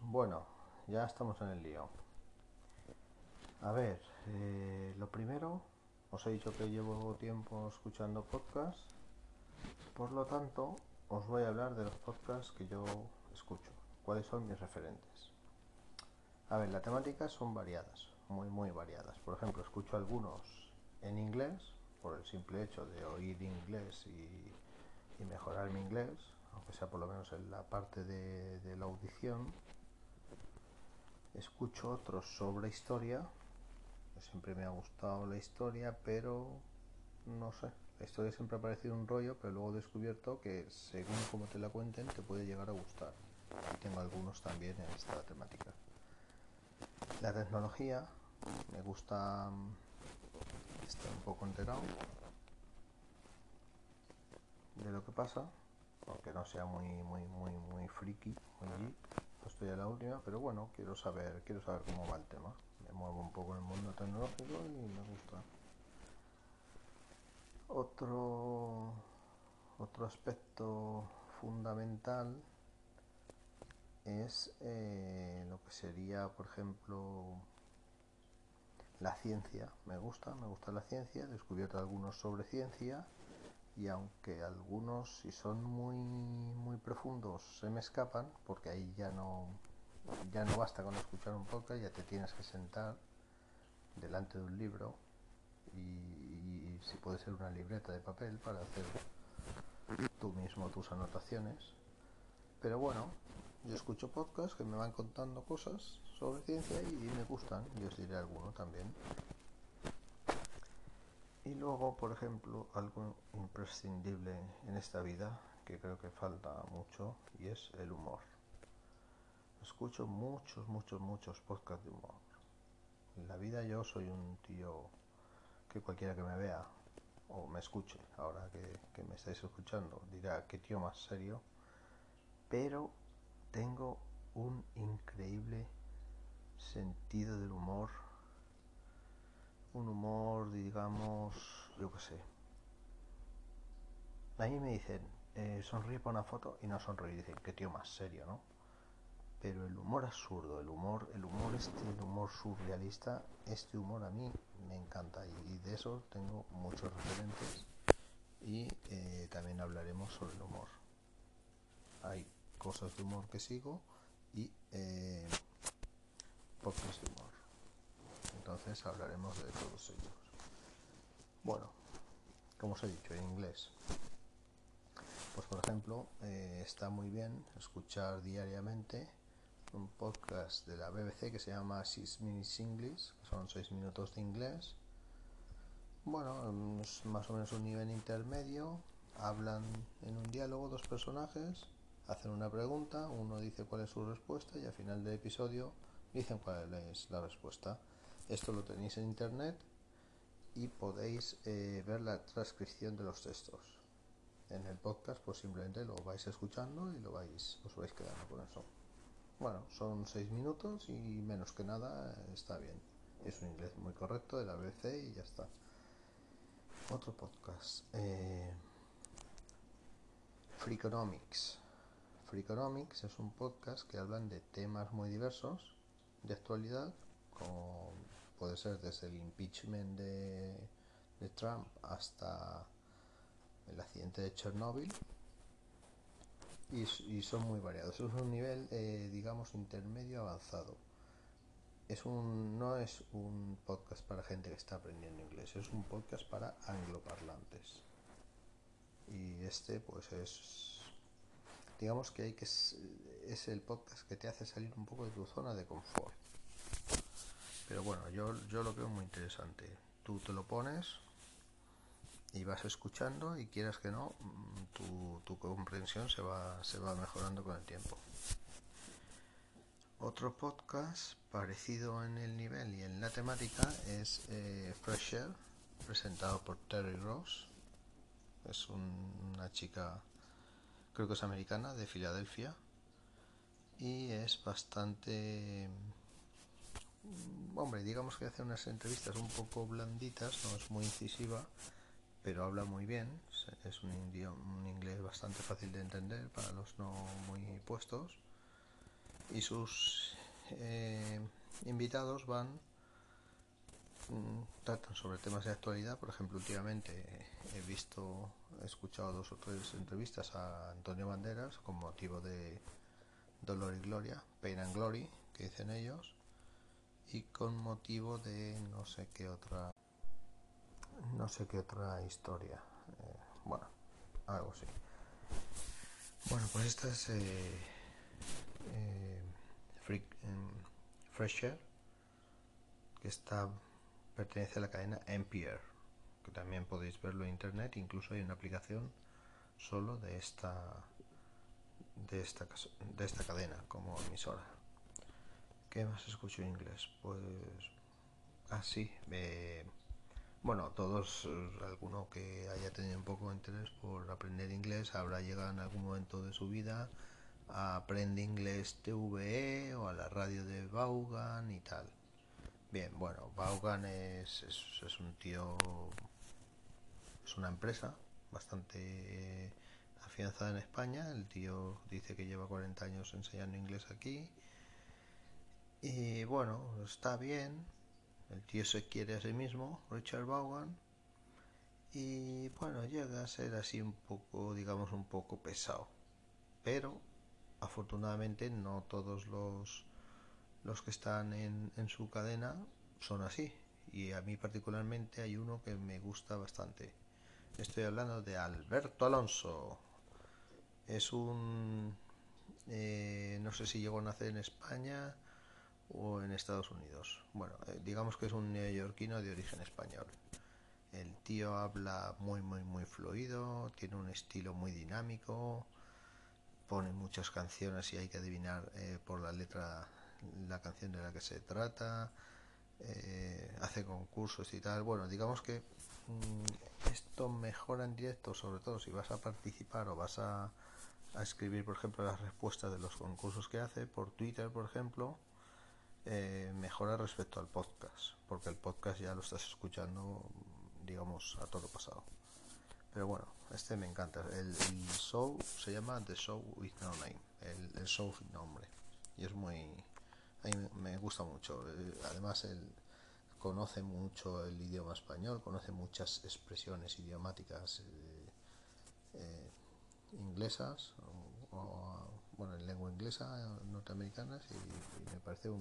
bueno, ya estamos en el lío. A ver, eh, lo primero, os he dicho que llevo tiempo escuchando podcasts, por lo tanto, os voy a hablar de los podcasts que yo escucho, cuáles son mis referentes. A ver, las temáticas son variadas, muy, muy variadas. Por ejemplo, escucho algunos en inglés, por el simple hecho de oír inglés y mejorar mi inglés, aunque sea por lo menos en la parte de, la audición. Escucho otros sobre historia, siempre me ha gustado la historia, pero no sé, la historia siempre ha parecido un rollo, pero luego he descubierto que según como te la cuenten te puede llegar a gustar. Y tengo algunos también en esta temática. La tecnología, me gusta estar un poco enterado de lo que pasa aunque no sea muy muy muy muy friki muy no estoy a la última pero bueno quiero saber quiero saber cómo va el tema. Me muevo un poco en el mundo tecnológico y me gusta. Otro otro aspecto fundamental es eh, lo que sería por ejemplo la ciencia. Me gusta me gusta la ciencia. He descubierto algunos sobre ciencia y aunque algunos si son muy muy profundos se me escapan porque ahí ya no ya no basta con escuchar un poco ya te tienes que sentar delante de un libro y, si puede ser una libreta de papel para hacer tú mismo tus anotaciones. Pero bueno yo escucho podcasts que me van contando cosas sobre ciencia y me gustan y os diré alguno también y luego, por ejemplo, algo imprescindible en esta vida que creo que falta mucho y es el humor. Escucho muchos, muchos, muchos podcasts de humor. En la vida yo soy un tío que cualquiera que me vea o me escuche, ahora que, que me estáis escuchando, dirá qué tío más serio, pero tengo un increíble sentido del humor un humor, digamos, yo qué sé. A mí me dicen, eh, sonríe para una foto y no sonríe. Dicen, qué tío más serio, ¿no? Pero el humor absurdo, el humor, el humor este, humor surrealista, este humor a mí me encanta y, de eso tengo muchos referentes y eh, también hablaremos sobre el humor. Hay cosas de humor que sigo y eh, pocos de humor entonces hablaremos de todos ellos. Bueno, como os he dicho, en inglés. Pues por ejemplo, eh, está muy bien escuchar diariamente un podcast de la BBC que se llama Six Minutes English, que son 6 minutos de inglés. Bueno, es más o menos un nivel intermedio. Hablan en un diálogo dos personajes, hacen una pregunta, uno dice cuál es su respuesta y al final del episodio dicen cuál es la respuesta. Esto lo tenéis en internet y podéis eh, ver la transcripción de los textos. En el podcast pues simplemente lo vais escuchando y lo vais, os vais quedando con eso. Bueno, son seis minutos y menos que nada está bien. Es un inglés muy correcto de la BBC y ya está. Otro podcast. Eh, Freakonomics. Freakonomics es un podcast que hablan de temas muy diversos de actualidad, como puede ser desde el impeachment de, Trump hasta el accidente de Chernóbil y, son muy variados. Es un nivel, eh, digamos, intermedio avanzado. Es un, no es un podcast para gente que está aprendiendo inglés, es un podcast para angloparlantes. Y este, pues es, digamos que hay que es el podcast que te hace salir un poco de tu zona de confort. Pero bueno, yo, yo lo veo muy interesante. Tú te lo pones y vas escuchando y quieras que no, tu, comprensión se va, se va mejorando con el tiempo. Otro podcast parecido en el nivel y en la temática es eh, Fresh Air, presentado por Terry Ross. Es una chica, creo que es americana, de Filadelfia. Y es bastante hombre, digamos que hace unas entrevistas un poco blanditas, no es muy incisiva, pero habla muy bien. Es un, un inglés bastante fácil de entender para los no muy puestos. y sus eh, invitados van mm, tratan sobre temas de actualidad por ejemplo últimamente he visto he escuchado dos o tres entrevistas a Antonio Banderas con motivo de Dolor y Gloria Pain and Glory que dicen ellos y con motivo de no sé qué otra no sé qué otra historia. Eh, bueno algo así. Bueno pues esta es eh, eh, Fresher que está pertenece a la cadena NPR que también podéis verlo en internet incluso hay una aplicación solo de esta de esta de esta cadena como emisora ¿qué más escucho en inglés? pues así ah, bueno todos alguno que haya tenido un poco de interés por aprender inglés habrá llegado en algún momento de su vida Aprende Inglés TVE o a la radio de Vaughan y tal. Bien, bueno, Vaughan es, es, un tío, es una empresa bastante afianzada en España. El tío dice que lleva 40 años enseñando inglés aquí. Y bueno, está bien. El tío se quiere a sí mismo, Richard Vaughan. Y bueno, llega a ser así un poco, digamos, un poco pesado. Pero afortunadamente no todos los, los que están en, en su cadena son así y a mí particularmente hay uno que me gusta bastante. Estoy hablando de Alberto Alonso. Es un... Eh, no sé si llegó a nacer en España o en Estados Unidos. Bueno, eh, digamos que es un neoyorquino de origen español. El tío habla muy, muy, muy fluido, tiene un estilo muy dinámico, pone muchas canciones y hay que adivinar eh, por la letra la canción de la que se trata, eh, hace concursos y tal. Bueno, digamos que mm, esto mejora en directo, sobre todo si vas a participar o vas a, a, escribir, por ejemplo, las respuestas de los concursos que hace por Twitter, por ejemplo. Eh, mejora respecto al podcast, porque el podcast ya lo estás escuchando, digamos, a todo pasado. Pero bueno, este me encanta. El, show se llama The Show with No Name. El, show sin nombre. Y es muy. A mí me gusta mucho. Eh, además, él conoce mucho el idioma español, conoce muchas expresiones idiomáticas eh, eh, inglesas, bueno, en lengua inglesa, norteamericanas, y, me parece un,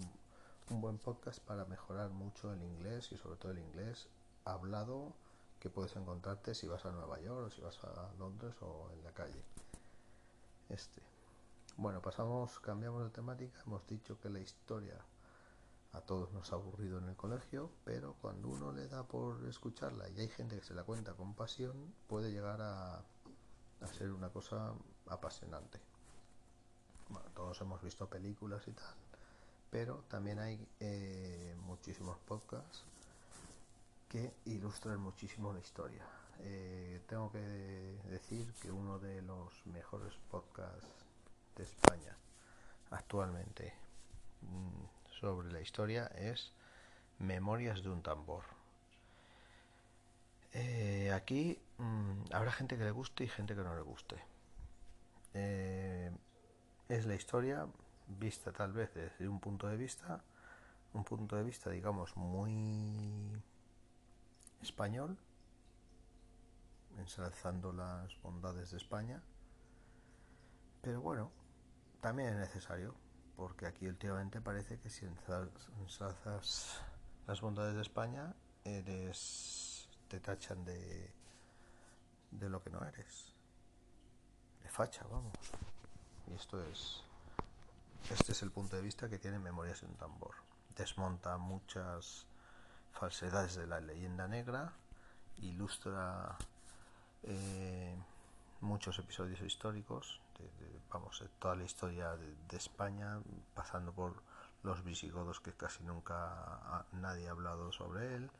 un buen podcast para mejorar mucho el inglés y sobre todo el inglés hablado que puedes encontrarte si vas a Nueva York o si vas a Londres o en la calle. Este. Bueno, pasamos, cambiamos de temática. Hemos dicho que la historia a todos nos ha aburrido en el colegio, pero cuando uno le da por escucharla y hay gente que se la cuenta con pasión, puede llegar a, a ser una cosa apasionante. Bueno, todos hemos visto películas y tal, pero también hay eh, muchísimos podcasts que ilustran muchísimo la historia. Eh, tengo que decir que uno de los mejores podcasts de España actualmente mm, sobre la historia es Memorias de un tambor. Eh, aquí mm, habrá gente que le guste y gente que no le guste. Es la historia vista tal vez desde un punto de vista, un punto de vista digamos muy español, ensalzando las bondades de España. Pero bueno, también es necesario, porque aquí últimamente parece que si ensalzas las bondades de España, eres te tachan de, de lo que no eres. De facha, vamos. Y esto es este es el punto de vista que tiene Memorias en un tambor. Desmonta muchas falsedades de la leyenda negra, ilustra eh, muchos episodios históricos, de, vamos, toda la historia de, España, pasando por los visigodos que casi nunca nadie ha hablado sobre él,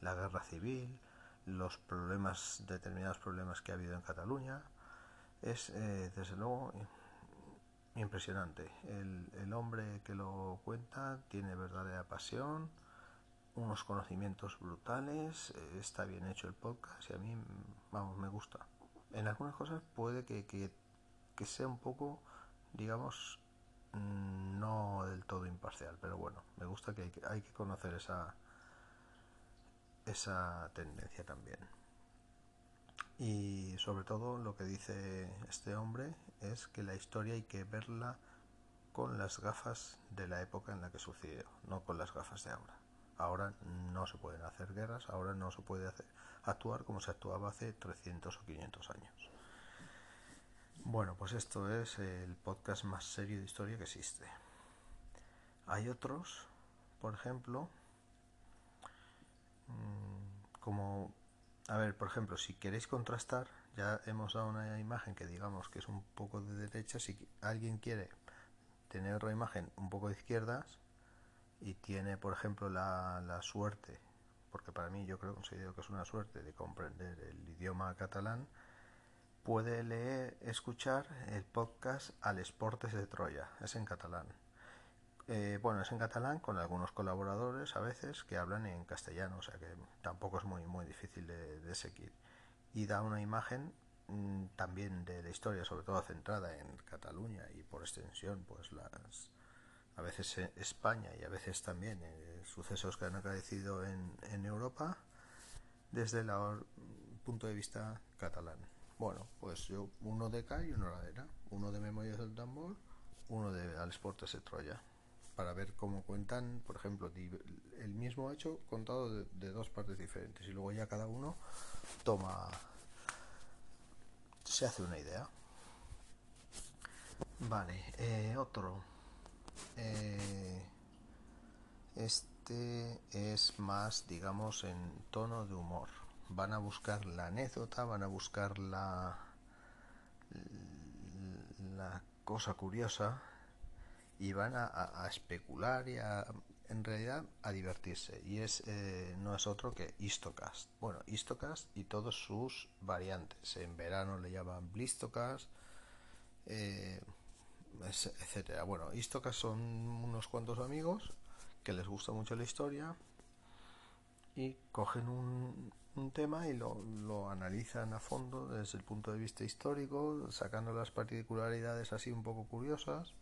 la guerra civil, los problemas, determinados problemas que ha habido en Cataluña. Es eh, desde luego impresionante. El, el hombre que lo cuenta tiene verdadera pasión unos conocimientos brutales, eh, está bien hecho el podcast y a mí, vamos, me gusta. En algunas cosas puede que, que, sea un poco, digamos, mm, no del todo imparcial, pero bueno, me gusta que hay que, hay que conocer esa, esa tendencia también. Y sobre todo lo que dice este hombre es que la historia hay que verla con las gafas de la época en la que sucedió, no con las gafas de ahora. Ahora no se pueden hacer guerras, ahora no se puede actuar como se actuaba hace 300 o 500 años. Bueno, pues esto es el podcast más serio de historia que existe. Hay otros, por ejemplo, mm, como, a ver, por ejemplo, si queréis contrastar, ya hemos dado una imagen que digamos que es un poco de derecha, si alguien quiere tener otra imagen un poco de izquierdas y tiene, por ejemplo, la, la suerte, porque para mí yo creo considero que es una suerte de comprender el idioma catalán, puede leer, escuchar el podcast Al Esportes de Troya, es en catalán. Eh, bueno, es en catalán con algunos colaboradores a veces que hablan en castellano, o sea que tampoco es muy, muy difícil de, de seguir. Y da una imagen Mm, también de la historia, sobre todo centrada en Cataluña y por extensión, pues las a veces España y a veces también eh, sucesos que han acaecido en, Europa desde el punto de vista catalán. Bueno, pues yo uno de K y uno de Arena, uno de Memorias del Tambor, uno de Al Sportes de Troya, para ver cómo cuentan, por ejemplo, el mismo hecho contado de, dos partes diferentes y luego ya cada uno toma se hace una idea. Vale, eh, otro. Eh, este es más, digamos, en tono de humor. Van a buscar la anécdota, van a buscar la, la cosa curiosa y van a especular y a en realidad a divertirse y es eh, no es otro que Istocast. Bueno, Istocast y todos sus variantes. En verano le llaman Blistocast, eh, etcétera. Bueno, Istocast son unos cuantos amigos que les gusta mucho la historia y cogen un, un tema y lo, lo analizan a fondo desde el punto de vista histórico, sacando las particularidades así un poco curiosas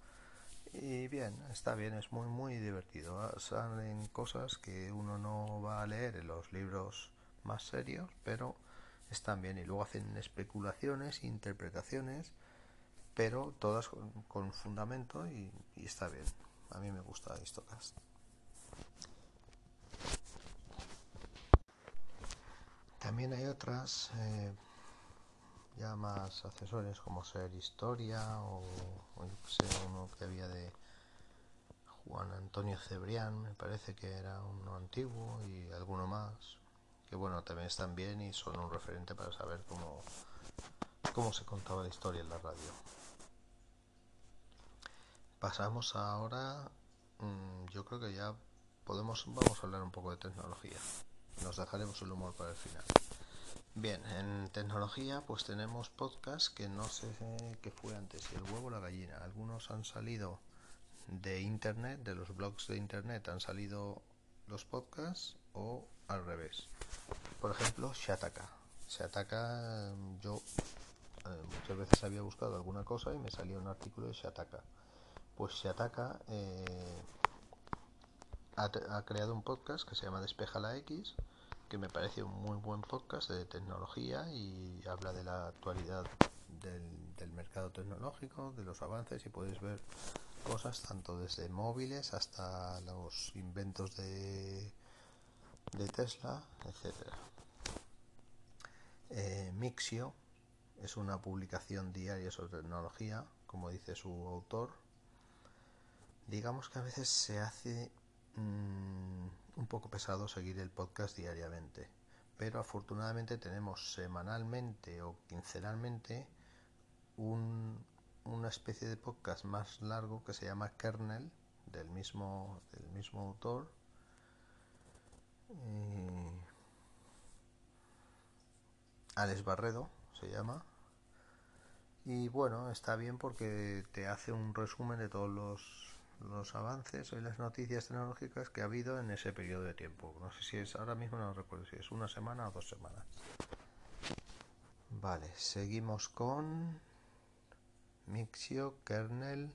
y bien, está bien, es muy muy divertido. Ah, salen cosas que uno no va a leer en los libros más serios, pero están bien. Y luego hacen especulaciones, interpretaciones, pero todas con, fundamento y, está bien. A mí me gusta Histocast. También hay otras eh, ya más accesorios como ser historia o, uno que había de Juan Antonio Cebrián, me parece que era uno antiguo y alguno más, que bueno, también están bien y son un referente para saber cómo, cómo se contaba la historia en la radio. Pasamos ahora, mm, yo creo que ya podemos, vamos a hablar un poco de tecnología. Nos dejaremos el humor para el final. Bien, en tecnología pues tenemos podcasts que no sé qué fue antes, el huevo o la gallina. Algunos han salido de internet, de los blogs de internet han salido los podcasts o al revés. Por ejemplo, Shataka. Shataka, yo eh, muchas veces había buscado alguna cosa y me salía un artículo de Shataka. Pues Shataka eh, ha, ha creado un podcast que se llama Despeja la X que me parece un muy buen podcast de tecnología y habla de la actualidad del, mercado tecnológico, de los avances y podéis ver cosas tanto desde móviles hasta los inventos de, de Tesla, etcétera. Eh, Mixio es una publicación diaria sobre tecnología, como dice su autor. Digamos que a veces se hace mm, un poco pesado seguir el podcast diariamente, pero afortunadamente tenemos semanalmente o quincenalmente un, una especie de podcast más largo que se llama Kernel, del mismo, del mismo autor. Alex Barredo se llama. Y bueno, está bien porque te hace un resumen de todos los los avances y las noticias tecnológicas que ha habido en ese periodo de tiempo. No sé si es ahora mismo, no recuerdo si es una semana o dos semanas. Vale, seguimos con Mixio, Kernel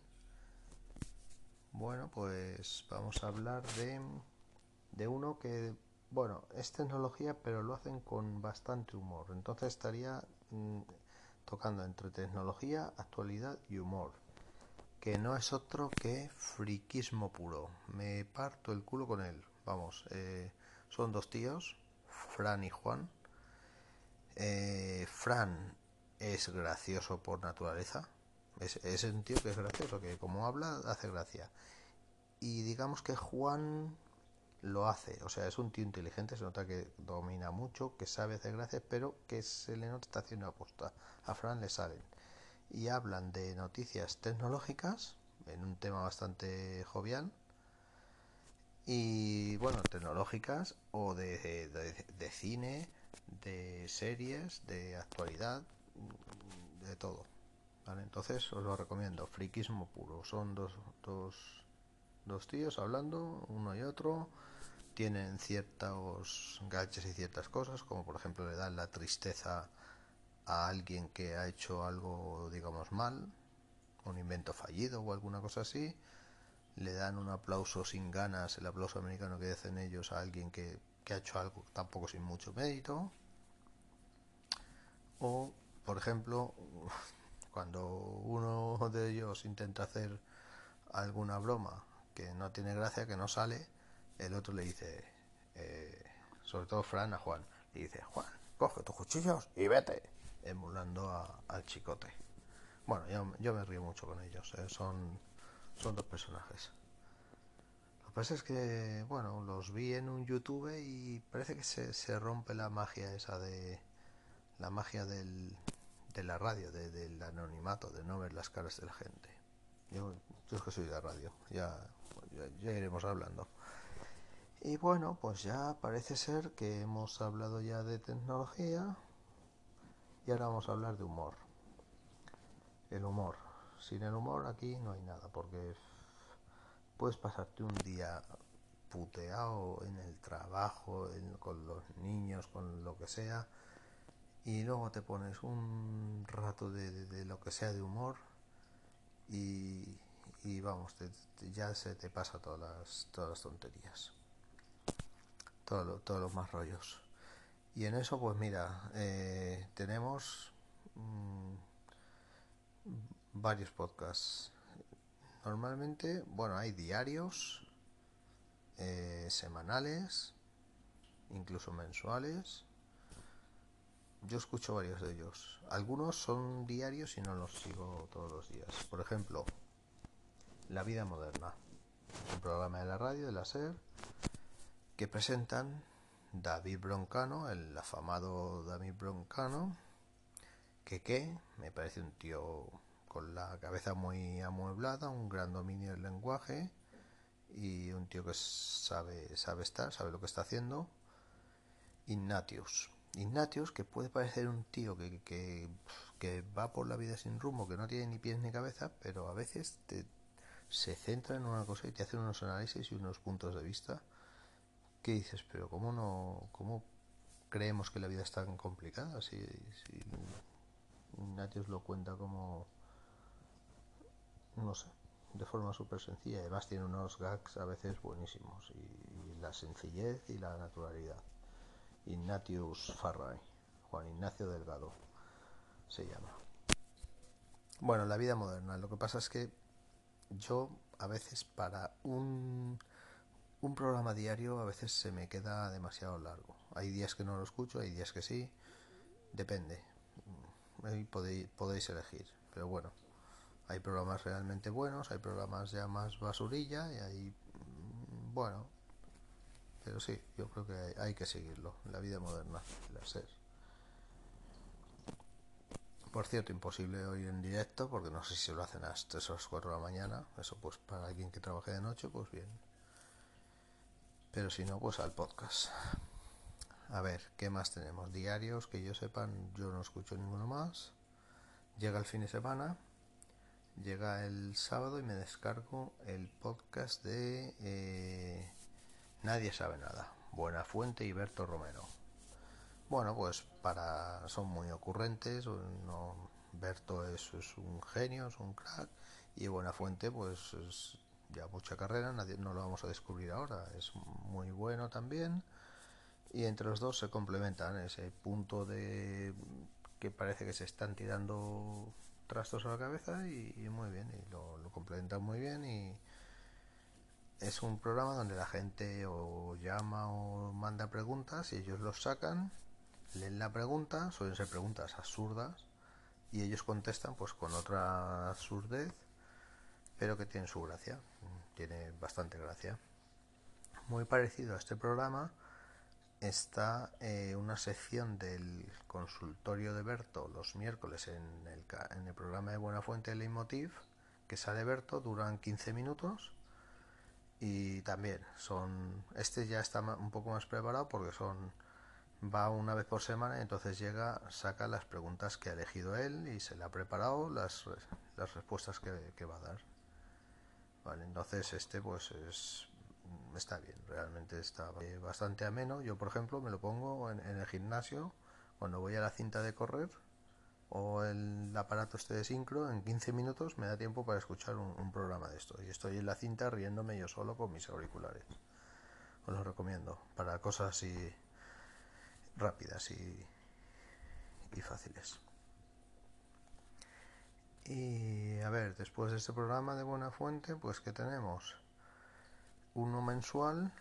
Bueno, pues vamos a hablar de, de uno que, bueno, es tecnología, pero lo hacen con bastante humor. Entonces estaría mm, tocando entre tecnología, actualidad y humor. Que no es otro que friquismo puro. Me parto el culo con él. Vamos, eh, son dos tíos, Fran y Juan. Eh, Fran es gracioso por naturaleza es, un tío que es gracioso, que como habla hace gracia. Y digamos que Juan lo hace, o sea, es un tío inteligente, se nota que domina mucho, que sabe hacer gracias, pero que se le nota está haciendo aposta. A Fran le salen. Y hablan de noticias tecnológicas, en un tema bastante jovial. Y bueno, tecnológicas o de, de cine, de series, de actualidad, de todo. Entonces os lo recomiendo, friquismo puro. Son dos, dos, dos tíos hablando, uno y otro. Tienen ciertos gadgets y ciertas cosas, como por ejemplo le dan la tristeza a alguien que ha hecho algo, digamos, mal, un invento fallido o alguna cosa así. Le dan un aplauso sin ganas, el aplauso americano que hacen ellos a alguien que, que ha hecho algo tampoco sin mucho mérito. O, por ejemplo, cuando uno de ellos intenta hacer alguna broma que no tiene gracia, que no sale, el otro le dice, eh, sobre todo Fran a Juan, le dice, Juan, coge tus cuchillos y vete, emulando al chicote. Bueno, yo, me río mucho con ellos, eh, son, son dos personajes. Lo que pasa es que, bueno, los vi en un YouTube y parece que se, se rompe la magia esa de... la magia del, de la radio, del anonimato, de no ver las caras de la gente. Yo, es que soy de radio, ya, ya, iremos hablando. Y bueno, pues ya parece ser que hemos hablado ya de tecnología y ahora vamos a hablar de humor. El humor. Sin el humor aquí no hay nada, porque puedes pasarte un día puteado en el trabajo, con los niños, con lo que sea, y luego te pones un rato de, lo que sea de humor y, vamos, ya se te pasa todas las, todas las tonterías, todos los más rollos. Y en eso, pues mira, eh, tenemos mm, varios podcasts. Normalmente, bueno, hay diarios, eh, semanales, incluso mensuales yo escucho varios de ellos. Algunos son diarios y no los sigo todos los días. Por ejemplo, La vida moderna. Un programa de la radio, de la SER, que presentan David Broncano, el afamado David Broncano, que qué, me parece un tío con la cabeza muy amueblada, un gran dominio del lenguaje y un tío que sabe, sabe estar, sabe lo que está haciendo. Ignatius, Ignatius, que puede parecer un tío que, que, va por la vida sin rumbo, que no tiene ni pies ni cabeza, pero a veces te, se centra en una cosa y te hace unos análisis y unos puntos de vista que dices, pero ¿cómo no cómo creemos que la vida es tan complicada? Si, si lo cuenta como, no sé, de forma súper sencilla. Además tiene unos gags a veces buenísimos y la sencillez y la naturalidad. Ignatius Farray, Juan Ignacio Delgado se llama. Bueno, la vida moderna. Lo que pasa es que yo a veces para un, un programa diario a veces se me queda demasiado largo. Hay días que no lo escucho, hay días que sí. Depende. Ahí podéis, podéis elegir. Pero bueno, hay programas realmente buenos, hay programas ya más basurilla y hay, bueno, pero sí, yo creo que hay, que seguirlo, la vida moderna, la SER. Por cierto, imposible hoy en directo, porque no sé si lo hacen a las 3 o las 4 de la mañana. Eso pues para alguien que trabaje de noche, pues bien. Pero si no, pues al podcast. A ver, ¿qué más tenemos? Diarios, que yo sepan, yo no escucho ninguno más. Llega el fin de semana, llega el sábado y me descargo el podcast de... Eh, Nadie sabe nada. Buena Fuente y Berto Romero. Bueno, pues para son muy ocurrentes. Berto es, un genio, es un crack. Y Buena Fuente, pues es ya mucha carrera, nadie, no lo vamos a descubrir ahora, es muy bueno también. Y entre los dos se complementan ese punto de que parece que se están tirando trastos a la cabeza y, muy bien, y lo, lo, complementan muy bien y es un programa donde la gente o llama o manda preguntas y ellos los sacan, leen la pregunta, suelen ser preguntas absurdas y ellos contestan pues con otra absurdez pero que tiene su gracia, tiene bastante gracia. Muy parecido a este programa está eh, una sección del consultorio de Berto los miércoles en el, en el programa de Buena Fuente Leitmotiv, que sale Berto, duran 15 minutos y también son este ya está un poco más preparado porque son va una vez por semana y entonces llega saca las preguntas que ha elegido él y se le ha preparado las, las respuestas que, que va a dar vale entonces este pues es está bien, realmente está bastante ameno. Yo, por ejemplo, me lo pongo en, el gimnasio cuando voy a la cinta de correr o el aparato este de sincro, en 15 minutos me da tiempo para escuchar un, programa de esto. Y estoy en la cinta riéndome yo solo con mis auriculares. Os lo recomiendo para cosas así rápidas y, y fáciles. Y a ver, después de este programa de Buena Fuente, pues ¿qué tenemos? uno mensual.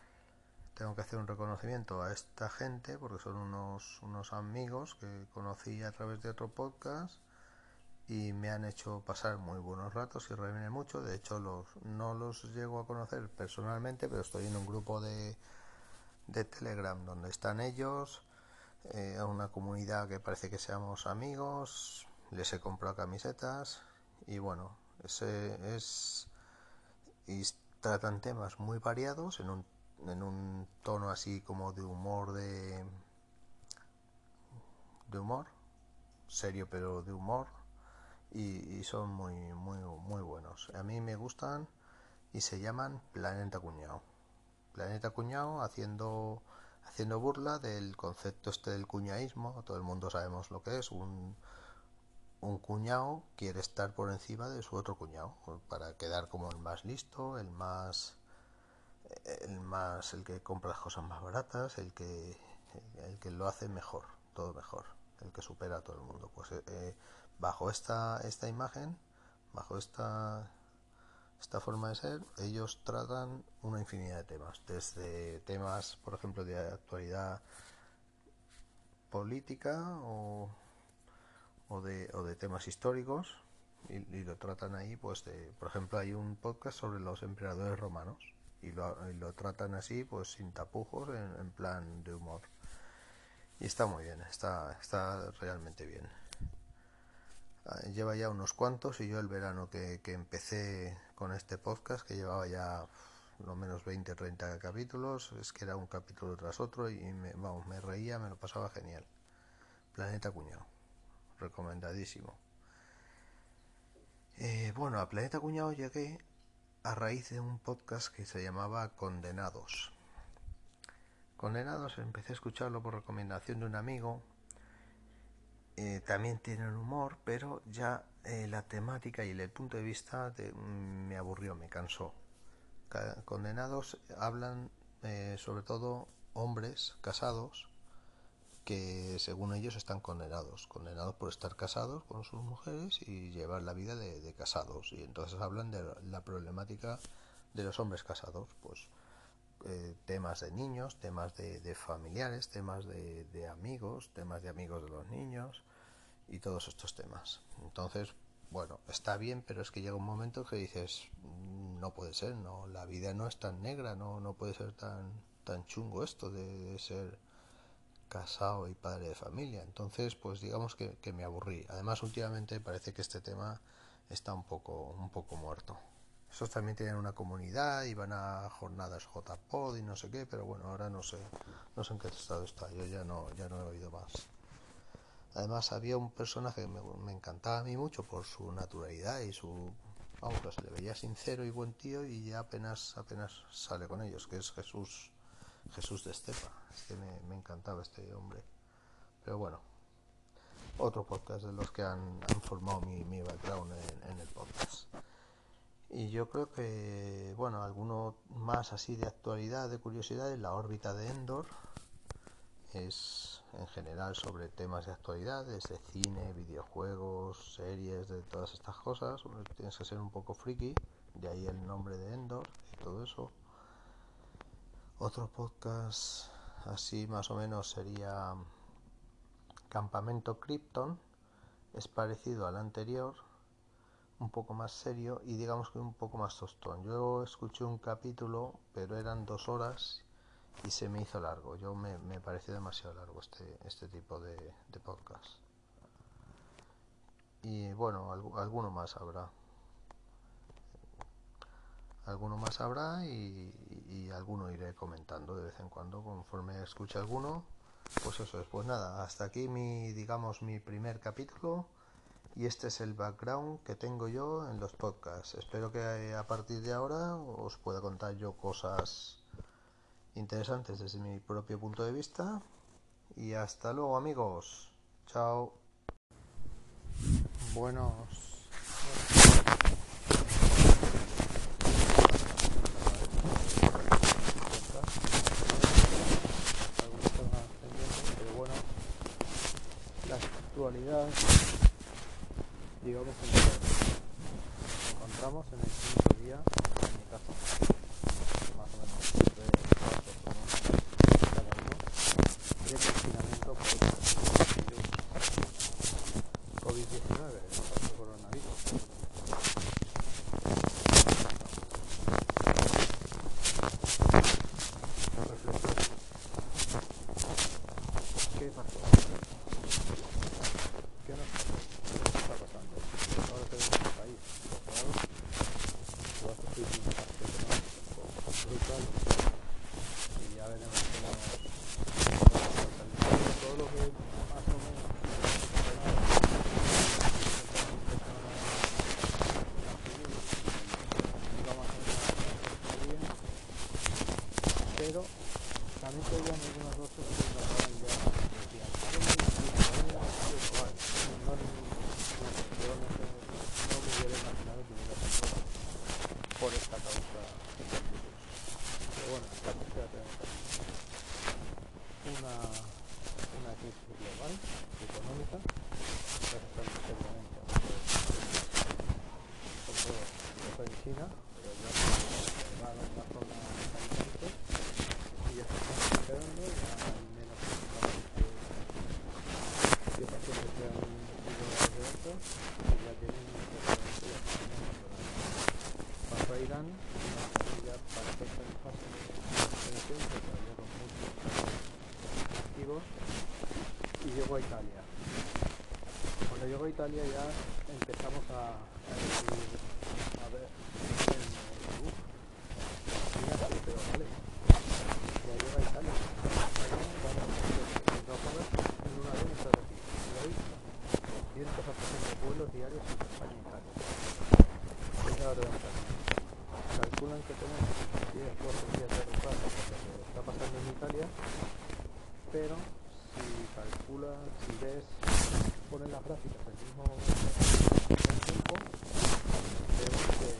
Tengo que hacer un reconocimiento a esta gente porque son unos, unos amigos que conocí a través de otro podcast y me han hecho pasar muy buenos ratos y reírme mucho. De hecho, los, no los llego a conocer personalmente, pero estoy en un grupo de, de Telegram donde están ellos, eh, una comunidad que parece que seamos amigos, les he comprado camisetas y bueno, ese es tratan temas muy variados en un, en un tono así como de humor de de humor serio pero de humor y, son muy muy muy buenos. A mí me gustan y se llaman Planeta Cuñado Planeta Cuñado haciendo haciendo burla del concepto este del cuñaísmo todo el mundo sabemos lo que es un un cuñado quiere estar por encima de su otro cuñado para quedar como el más listo, el más el más el que compra las cosas más baratas, el que el que lo hace mejor, todo mejor, el que supera a todo el mundo. Pues eh, eh, bajo esta esta imagen, bajo esta esta forma de ser, ellos tratan una infinidad de temas, desde temas, por ejemplo, de actualidad política o o de, o de temas históricos y, lo tratan ahí, pues, de, por ejemplo, hay un podcast sobre los emperadores romanos y lo, lo tratan así, pues, sin tapujos, en, plan de humor. Y está muy bien, está, está realmente bien. Ah, lleva ya unos cuantos y yo el verano que, que empecé con este podcast, que llevaba ya lo menos 20, 30 capítulos, es que era un capítulo tras otro y me, vamos, me reía, me lo pasaba genial. Planeta Cuñado recomendadísimo. Eh, bueno, a Planeta Cuñado llegué a raíz de un podcast que se llamaba Condenados. Condenados empecé a escucharlo por recomendación de un amigo. Eh, también tienen humor, pero ya eh, la temática y el punto de vista mm, me aburrió, me cansó. Condenados hablan sobre todo hombres casados que según ellos están condenados, condenados por estar casados con sus mujeres y llevar la vida de, casados. Y entonces hablan de la problemática de los hombres casados, pues eh, temas de niños, temas de, familiares, temas de, amigos, temas de amigos de los niños y todos estos temas. Entonces, bueno, está bien, pero es que llega un momento que dices, mm, no puede ser, no, la vida no es tan negra, no, no puede ser tan, tan chungo esto de ser casado y padre de familia. Entonces, pues digamos que, me aburrí. Además, últimamente parece que este tema está un poco, un poco muerto. Esos también tienen una comunidad y van a jornadas JPod y no sé qué, pero bueno, ahora no sé, no sé en qué estado está. Yo ya no, ya no he oído más. Además, había un personaje que me, encantaba a mí mucho por su naturalidad y su vamos, se le veía sincero y buen tío y ya apenas apenas sale con ellos, que es Jesús Jesús de Estepa. que me, encantaba este hombre. Pero bueno, otro podcast de los que han, formado mi, background en, el podcast. Y yo creo que, bueno, alguno más así de actualidad, de curiosidad, es la órbita de Endor. Es en general sobre temas de actualidad, desde cine, videojuegos, series, de todas estas cosas. Tienes que ser un poco friki, de ahí el nombre de Endor y todo eso. Otro podcast así más o menos sería Campamento Krypton. Es parecido al anterior, un poco más serio y digamos que un poco más tostón. Yo escuché un capítulo, pero eran dos horas y se me hizo largo. Yo me, me pareció demasiado largo este, este tipo de, de podcast. Y bueno, alguno más habrá. Alguno más habrá y, y, alguno iré comentando de vez en cuando conforme escuche alguno. Pues eso es, pues nada, hasta aquí mi, digamos, mi primer capítulo y este es el background que tengo yo en los podcasts. Espero que a partir de ahora os pueda contar yo cosas interesantes desde mi propio punto de vista. Y hasta luego amigos. Chao. Buenos. Pero bueno, la actualidad digamos que nos encontramos en el quinto día en mi casa, más o menos de cuatro semanas cada uno, de confinamiento por COVID-19, el coronavirus. ¿Qué pasó? ¿Qué nos pasó? ¿Qué está pasando? Ahora tenemos un país bloqueado, va a sufrir un impacto económico brutal y ya veremos cómo va a salir todo lo que más o menos pero también tenían algunas voces que trataban ya decían no, no, yo no, sé, no me hubiera imaginado que hubiera sido por esta causa del virus. Pero bueno, la tercera tenemos aquí una, una crisis global, económica, que está afectando seriamente a sobre todo está en China, pero ya va a una zona caliente y ya se están superando, ya hay menos que pasó que sea un video de esto y ya tienen pasó a Irán y ya parece estar en fase de selección que todavía con muchos activos y llegó a Italia cuando llegó a Italia ya empezamos a, a decir a ver en, uh, mira, sí, pero vale ya llega a Italia vamos a ver en un avión estás aquí y hoy 200 a vuelos diarios entre España y Italia es la hora de entrar calculan que tenemos 10 4 días de retraso por lo que está pasando en Italia pero si calculas si ves ponen las gráficas el mismo el tiempo vemos que,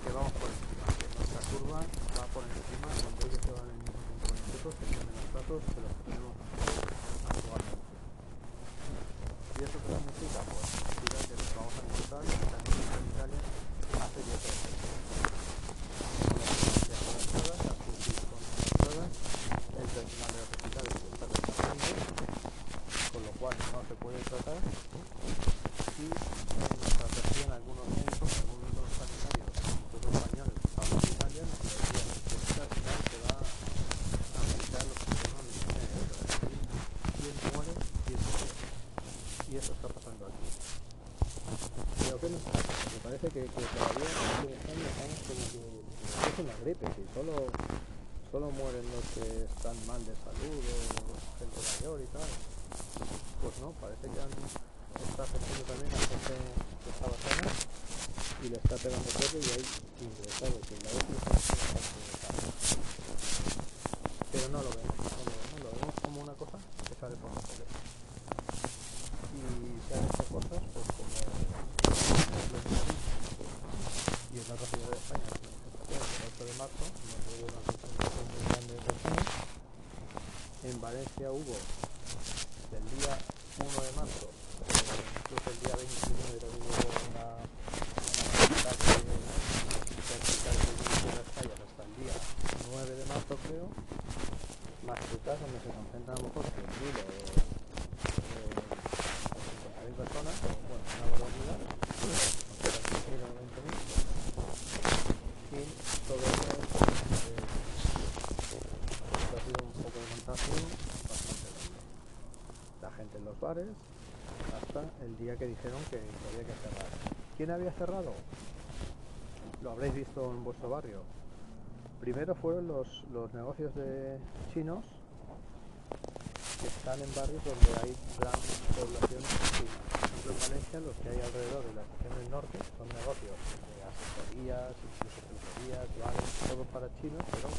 que vamos por encima que nuestra curva va por encima cuando ellos se van en el mismo tiempo que nosotros tienen menos datos que los que tenemos actualmente y eso que significa pues significa que nos vamos a encontrar también en Italia hace 10 veces el personal de los hospitales está desapareciendo con lo cual no se puede tratar y en nuestra región algunos médicos, algunos sanitarios, nosotros españoles que estamos en Italia nos decían que esto al final se va a afectar los sistemas de quién muere, quién se queda y eso está pasando aquí pero ¿qué nos pasa? Que, que todavía que es una gripe, si solo solo mueren los que están mal de salud o gente mayor y tal. Pues no, parece que han, está afectando también a gente que estaba sana y le está pegando fuerte y hay ingresados la otra Pero no lo vemos, no lo vemos, lo vemos como una cosa que sale por la tele. Y se han hecho cosas pues como los rápida de España, la manifestación el 8 de marzo, donde hubo una concentración muy grande de personas. En Valencia hubo del día 1 de marzo, eh, incluso el día 29 hubo una, una ataque vertical de inicio de las calles hasta el día 9 de marzo creo, donde se concentran a lo mejor 100.000 o eh, 50.000 personas, bueno, una barbaridad, no sé, 15.000 o 20.000, y todo ha sido un poco de bastante grande. La gente en los bares, hasta el día que dijeron que había que cerrar. ¿Quién había cerrado? Lo habréis visto en vuestro barrio. Primero fueron los, los negocios de chinos están en barrios donde hay gran población china. Por en Valencia, los que hay alrededor de la estación del norte son negocios de asesorías, incluso bares, todo para chinos, pero.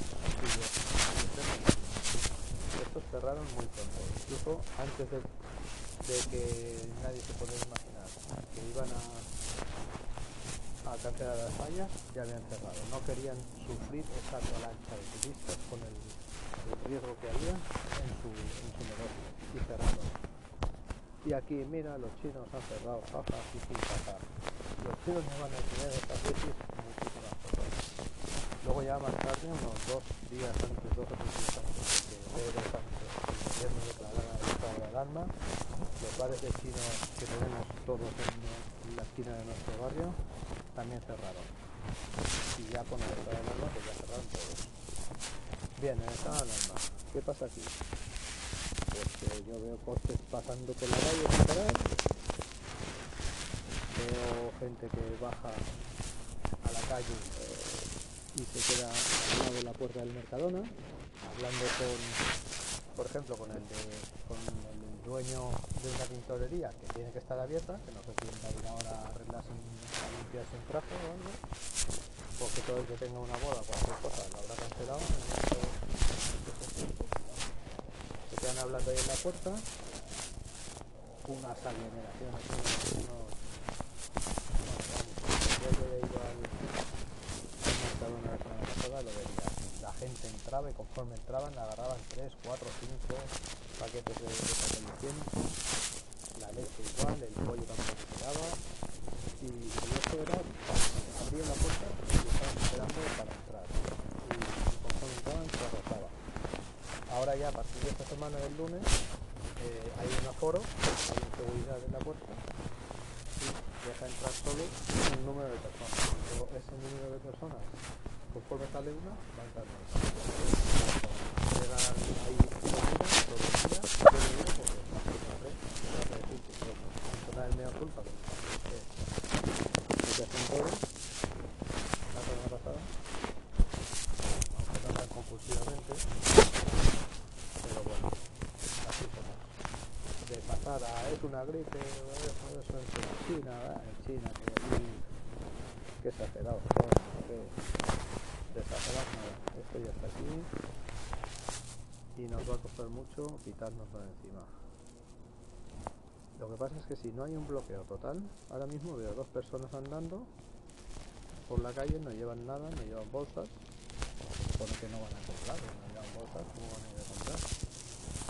Estos cerraron muy pronto, incluso antes de, que nadie se pudiera imaginar que iban a a cancelar las fallas ya habían cerrado. No querían sufrir esa avalancha de turistas con el, el riesgo que había en su, en su negocio y cerraron. Y aquí, mira, los chinos han cerrado, jaja, sí, sí, jaja. Los chinos no van a tener esta crisis muchísimas personas. Luego ya más tarde, unos dos días antes, dos o tres días antes que el gobierno declarara el estado de alarma, los bares de chinos que tenemos todos en la esquina de nuestro barrio también cerraron. Y ya con el estado de alarma, pues ya cerraron todos. Bien, estado de alarma, ¿qué pasa aquí? Pues que yo veo coches pasando por la calle sin parar, veo gente que baja a la calle eh, y se queda al lado de la puerta del Mercadona, hablando con, por ejemplo, con el, de, con el dueño de una tintorería que tiene que estar abierta, que no sé si va a ir ahora a arreglarse a limpiarse un traje o algo, porque todo el que tenga una boda o cualquier cosa lo habrá cancelado. en estos- en estos tiempos. Quedan hablando ahí en la puerta, unas aglomeraciones, la lo. La gente entraba y conforme entraban agarraban 3, 4, 5 paquetes de, de papel higiénico, la leche igual, el pollo tampoco se daba y, y eso era, abrían la puerta y estaban esperando para entrar y conforme entraban se arrojaba. Ahora ya a partir de esta del lunes eh, hay un aforo, hay seguridad en la puerta y deja entrar solo un número de personas. Luego ese número de personas, conforme sale una, va entrando otra. Llegan ahí comida todos le digo porque no sé, no sé, no sé decir que el mea culpa, que que- que hacen todo, la semana pasada, aunque no tan compulsivamente, pero bueno, así somos. De pasar a es una gripe, o eso, eso en China, que exagerado, nada, esto ya está aquí y nos va a costar mucho quitárnoslo de encima. Lo que pasa es que si no hay un bloqueo total, ahora mismo veo dos personas andando por la calle, no llevan nada, no llevan bolsas, se supone que no van a comprar, no llevan bolsas, ¿cómo van a ir a comprar?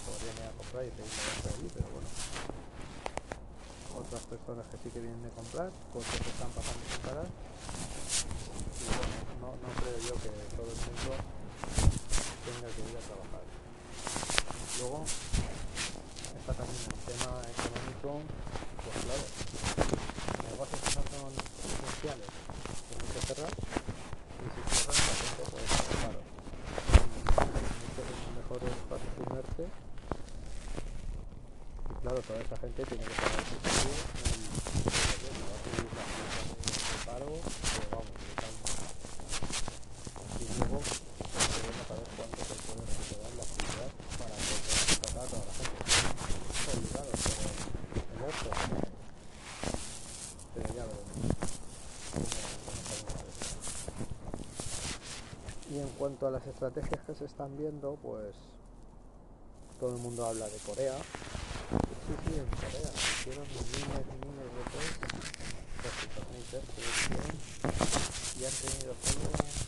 Podrían ir a comprar y pedir la bolsa allí, pero bueno. Otras personas que sí que vienen de comprar, coches que están pasando sin parar. Y bueno, no, no creo yo que todo el mundo tenga que ir a trabajar. Luego está también el tema económico, pues claro, negocios que no son esenciales, tienen que cerrar, y si cierran la gente puede estar paro. Mucho mejor es para claro, toda esa gente tiene que pagar su seguro, y va a subir las cifras de, de paro, pero vamos, brutalmente. Y luego debemos saber cuánto se puede recuperar la actividad para poder contratar a toda la gente. Obligado, pero el otro, pero ya veremos de. Y en cuanto a las estrategias que se están viendo, pues todo el mundo habla de Corea tío, tarea. Quiero de ya han tenido.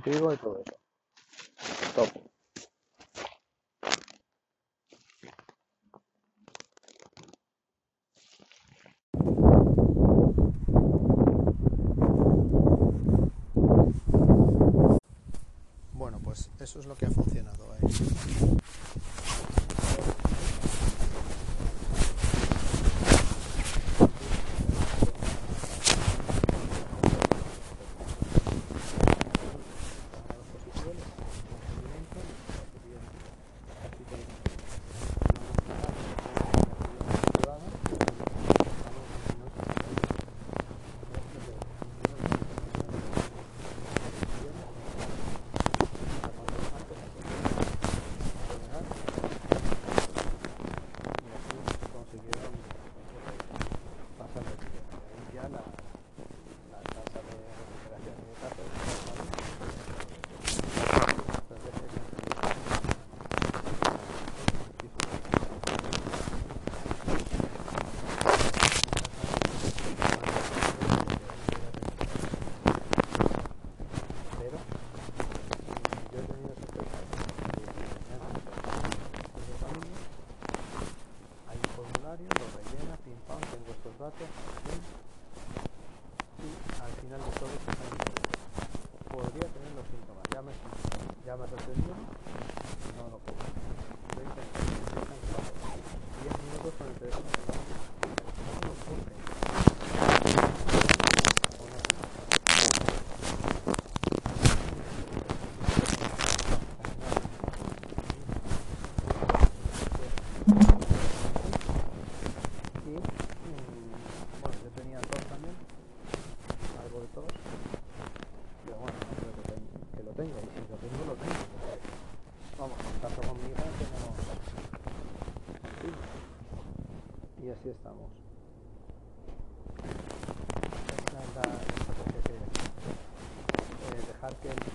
15秒以上です。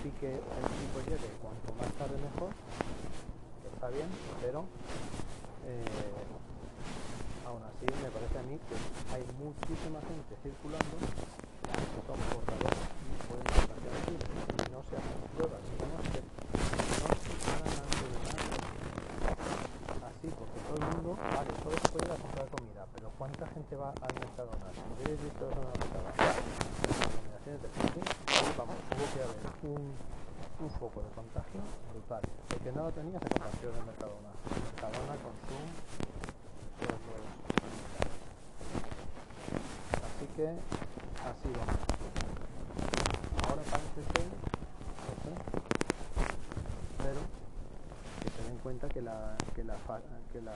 sí que el 5.7 cuanto más tarde mejor, está bien, pero eh, aún así me parece a mí que hay muchísima gente circulando que son portadores y pueden estar aquí, no se hacen pruebas, no se. Así, porque todo el mundo, vale, todos pueden ir comprar comida, pero ¿cuánta gente va al mercado nacional? un foco de contagio brutal, porque no lo tenía se contagió de Mercadona. Mercadona, Consum, todos los Así que así vamos. Ahora parece ser, no pero que se den cuenta que la, que la, que la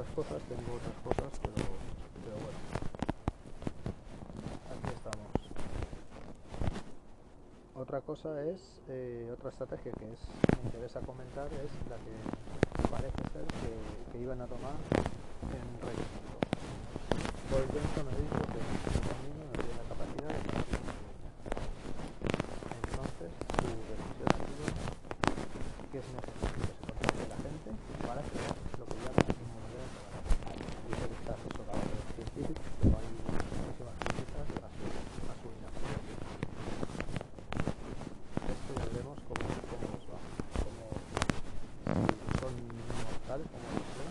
otras cosas, tengo otras cosas, pero, pero bueno. Aquí estamos. Otra cosa es, eh, otra estrategia que es, me interesa comentar es la que parece ser que, iban a tomar en Reino Unido. Boris Johnson ha dicho que el camino no tiene la capacidad de conseguir Entonces, su decisión ha sido que es necesario que se controle la gente para crear lo que llaman inmunidad de rebaño. Dice que está asesorado por los científicos, pero hay muchísimas críticas a su, a su inacción. Esto ya veremos cómo, cómo nos va. Cómo, si son inmortales, como dicen,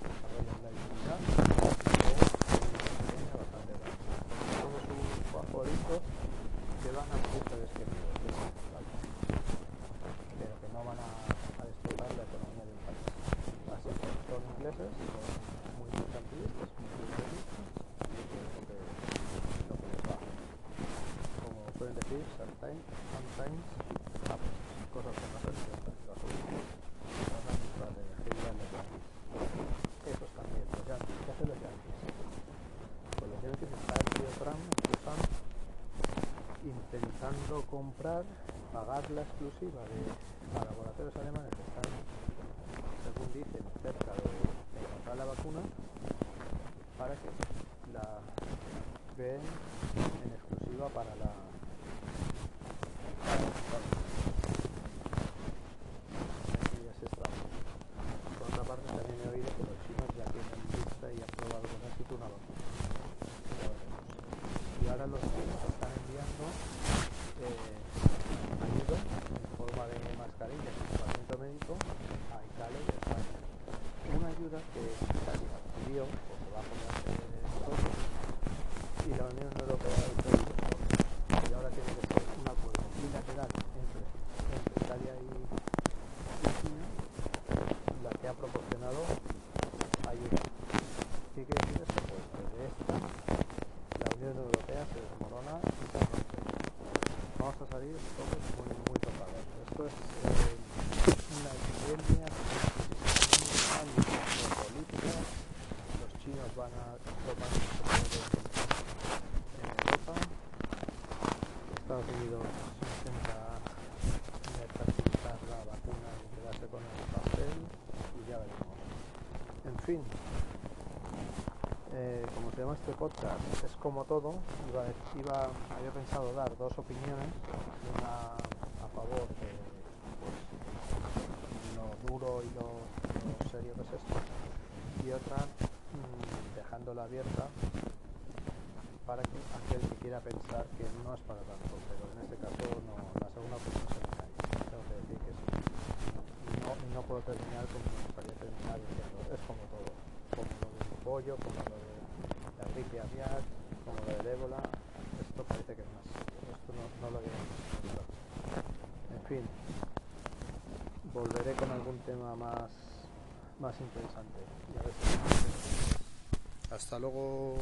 desarrollan la inmunidad o tienen una pequeña bastante grande. Porque todos sus favoritos que van a morirse desqueridos, ¿vale? pero que no van a, a destrozar la economía del país. Así que son ingleses, son muy mercantilistas, muy liberalistas, y eso es lo que, lo que les va. Como suelen decir, sometimes, sometimes happens. cosas que pasan y ya está, y lo asumimos. Tratan de elegir los yankees. Esos también, los yankees, ¿qué hacen los yankees? Pues los yankees está el tío Trump, Trump intentando comprar, pagar la exclusiva de a laboratorios alemanes que están, según dicen, cerca de, de encontrar la vacuna para que la creen en exclusiva para la para los Estados Unidos. Eso ya se está. Por otra parte, también he oído que los chinos ya tienen lista y han probado con éxito una vacuna. Ya veremos. Y ahora los chinos están enviando eh, ayuda en forma de mascarillas y equipamiento médico a Italia y a España. Una ayuda que Italia pidió, porque va a ponerse nosotros, y la Unión Europea ha dicho y ahora tiene que ser un acuerdo bilateral entre, entre Italia y, y China la que ha proporcionado ayuda. ¿Qué quiere decir esto? Pues que de esta la Unión Europea se desmorona y se rompe. Vamos a salir todos muy, muy tocados. Esto es eh, una epidemia política. Los chinos van a tomar en Europa. Estados Unidos intenta mercantilizar la vacuna y quedarse con el papel y ya veremos. En fin, eh, como se llama este podcast, es como todo, iba, iba, había pensado dar dos opiniones, una a favor de pues, lo duro y lo, lo y otra mm, dejándola abierta para que aquel que quiera pensar que no es para tanto, pero en este caso no, la segunda opinión se me cae, tengo que decir que sí. No, no puedo terminar como me gustaría terminar diciendo, es como todo, como lo del pollo, como lo de la gripe aviar, como lo del ébola, esto parece que es más, esto no, no lo había. En fin, volveré con algún tema más, más interesante. Y a si- Hasta luego.